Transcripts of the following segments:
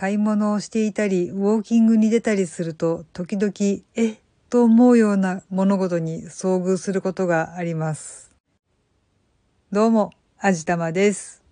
買い物をしていたり、ウォーキングに出たりすると、時々、えと思うような物事に遭遇することがあります。どうも、あじたまです。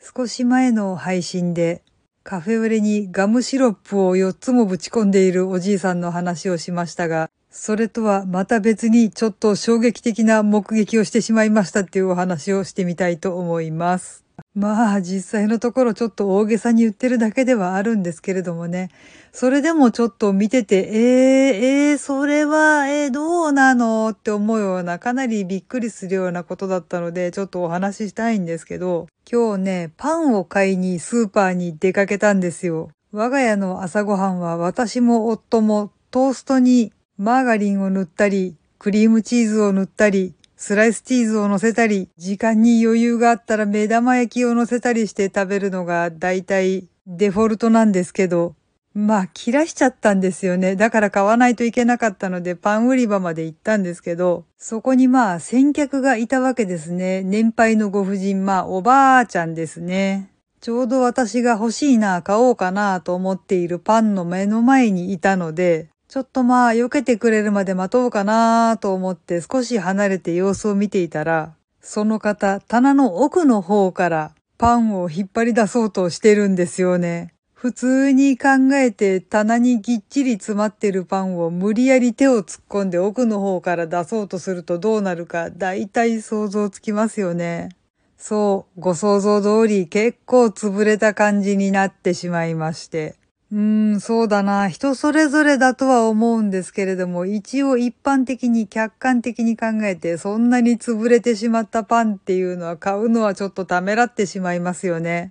少し前の配信で、カフェオレにガムシロップを4つもぶち込んでいるおじいさんの話をしましたが、それとはまた別にちょっと衝撃的な目撃をしてしまいましたっていうお話をしてみたいと思います。まあ実際のところちょっと大げさに言ってるだけではあるんですけれどもね。それでもちょっと見てて、えー、えー、それは、えー、どうなのって思うようなかなりびっくりするようなことだったのでちょっとお話ししたいんですけど、今日ね、パンを買いにスーパーに出かけたんですよ。我が家の朝ごはんは私も夫もトーストにマーガリンを塗ったり、クリームチーズを塗ったり、スライスチーズを乗せたり、時間に余裕があったら目玉焼きを乗せたりして食べるのが大体デフォルトなんですけど、まあ切らしちゃったんですよね。だから買わないといけなかったのでパン売り場まで行ったんですけど、そこにまあ先客がいたわけですね。年配のご婦人、まあおばあちゃんですね。ちょうど私が欲しいな、買おうかなと思っているパンの目の前にいたので、ちょっとまあ、避けてくれるまで待とうかなと思って少し離れて様子を見ていたら、その方、棚の奥の方からパンを引っ張り出そうとしてるんですよね。普通に考えて棚にぎっちり詰まってるパンを無理やり手を突っ込んで奥の方から出そうとするとどうなるか大体想像つきますよね。そう、ご想像通り結構潰れた感じになってしまいまして。うん、そうだな。人それぞれだとは思うんですけれども、一応一般的に客観的に考えて、そんなに潰れてしまったパンっていうのは買うのはちょっとためらってしまいますよね。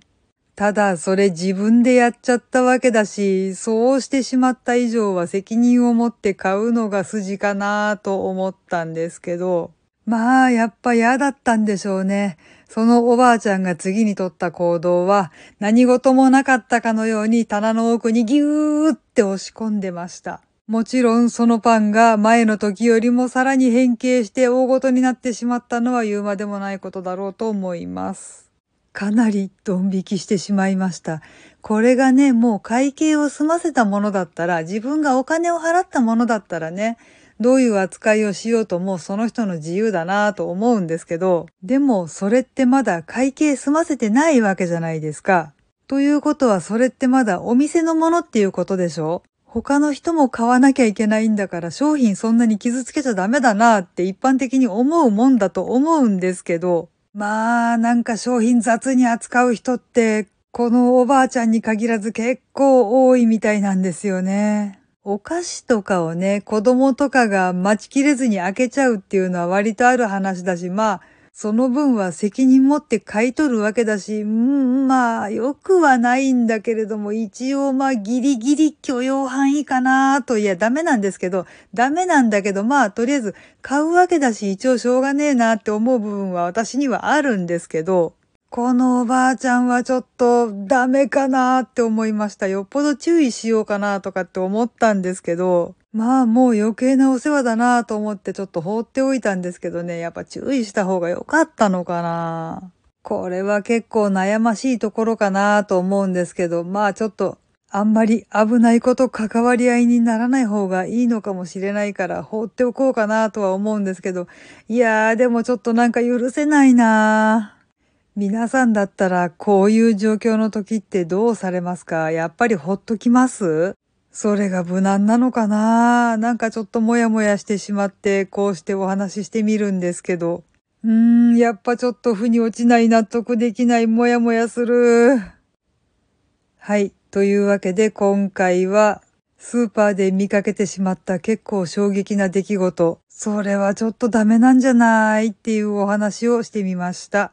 ただ、それ自分でやっちゃったわけだし、そうしてしまった以上は責任を持って買うのが筋かなと思ったんですけど、まあ、やっぱ嫌だったんでしょうね。そのおばあちゃんが次に取った行動は、何事もなかったかのように棚の奥にギューって押し込んでました。もちろんそのパンが前の時よりもさらに変形して大ごとになってしまったのは言うまでもないことだろうと思います。かなりドン引きしてしまいました。これがね、もう会計を済ませたものだったら、自分がお金を払ったものだったらね、どういう扱いをしようともその人の自由だなぁと思うんですけど、でもそれってまだ会計済ませてないわけじゃないですか。ということはそれってまだお店のものっていうことでしょ？他の人も買わなきゃいけないんだから商品そんなに傷つけちゃダメだなって一般的に思うもんだと思うんですけど、まあなんか商品雑に扱う人ってこのおばあちゃんに限らず結構多いみたいなんですよね。お菓子とかをね、子供とかが待ちきれずに開けちゃうっていうのは割とある話だし、まあ、その分は責任持って買い取るわけだし、うん、まあ、よくはないんだけれども、一応まあ、ギリギリ許容範囲かなと、いや、ダメなんですけど、ダメなんだけど、まあ、とりあえず、買うわけだし、一応しょうがねえなって思う部分は私にはあるんですけど、このおばあちゃんはちょっとダメかなって思いました。よっぽど注意しようかなとかって思ったんですけど、まあもう余計なお世話だなと思ってちょっと放っておいたんですけどね、やっぱ注意した方が良かったのかな。これは結構悩ましいところかなと思うんですけど、まあちょっとあんまり危ないこと関わり合いにならない方がいいのかもしれないから放っておこうかなとは思うんですけど、いやーでもちょっとなんか許せないな皆さんだったらこういう状況の時ってどうされますか？やっぱりほっときます？それが無難なのかな？なんかちょっともやもやしてしまってこうしてお話ししてみるんですけど。うーん、やっぱちょっと腑に落ちない納得できないもやもやする。はい。というわけで今回はスーパーで見かけてしまった結構衝撃な出来事。それはちょっとダメなんじゃない？っていうお話をしてみました。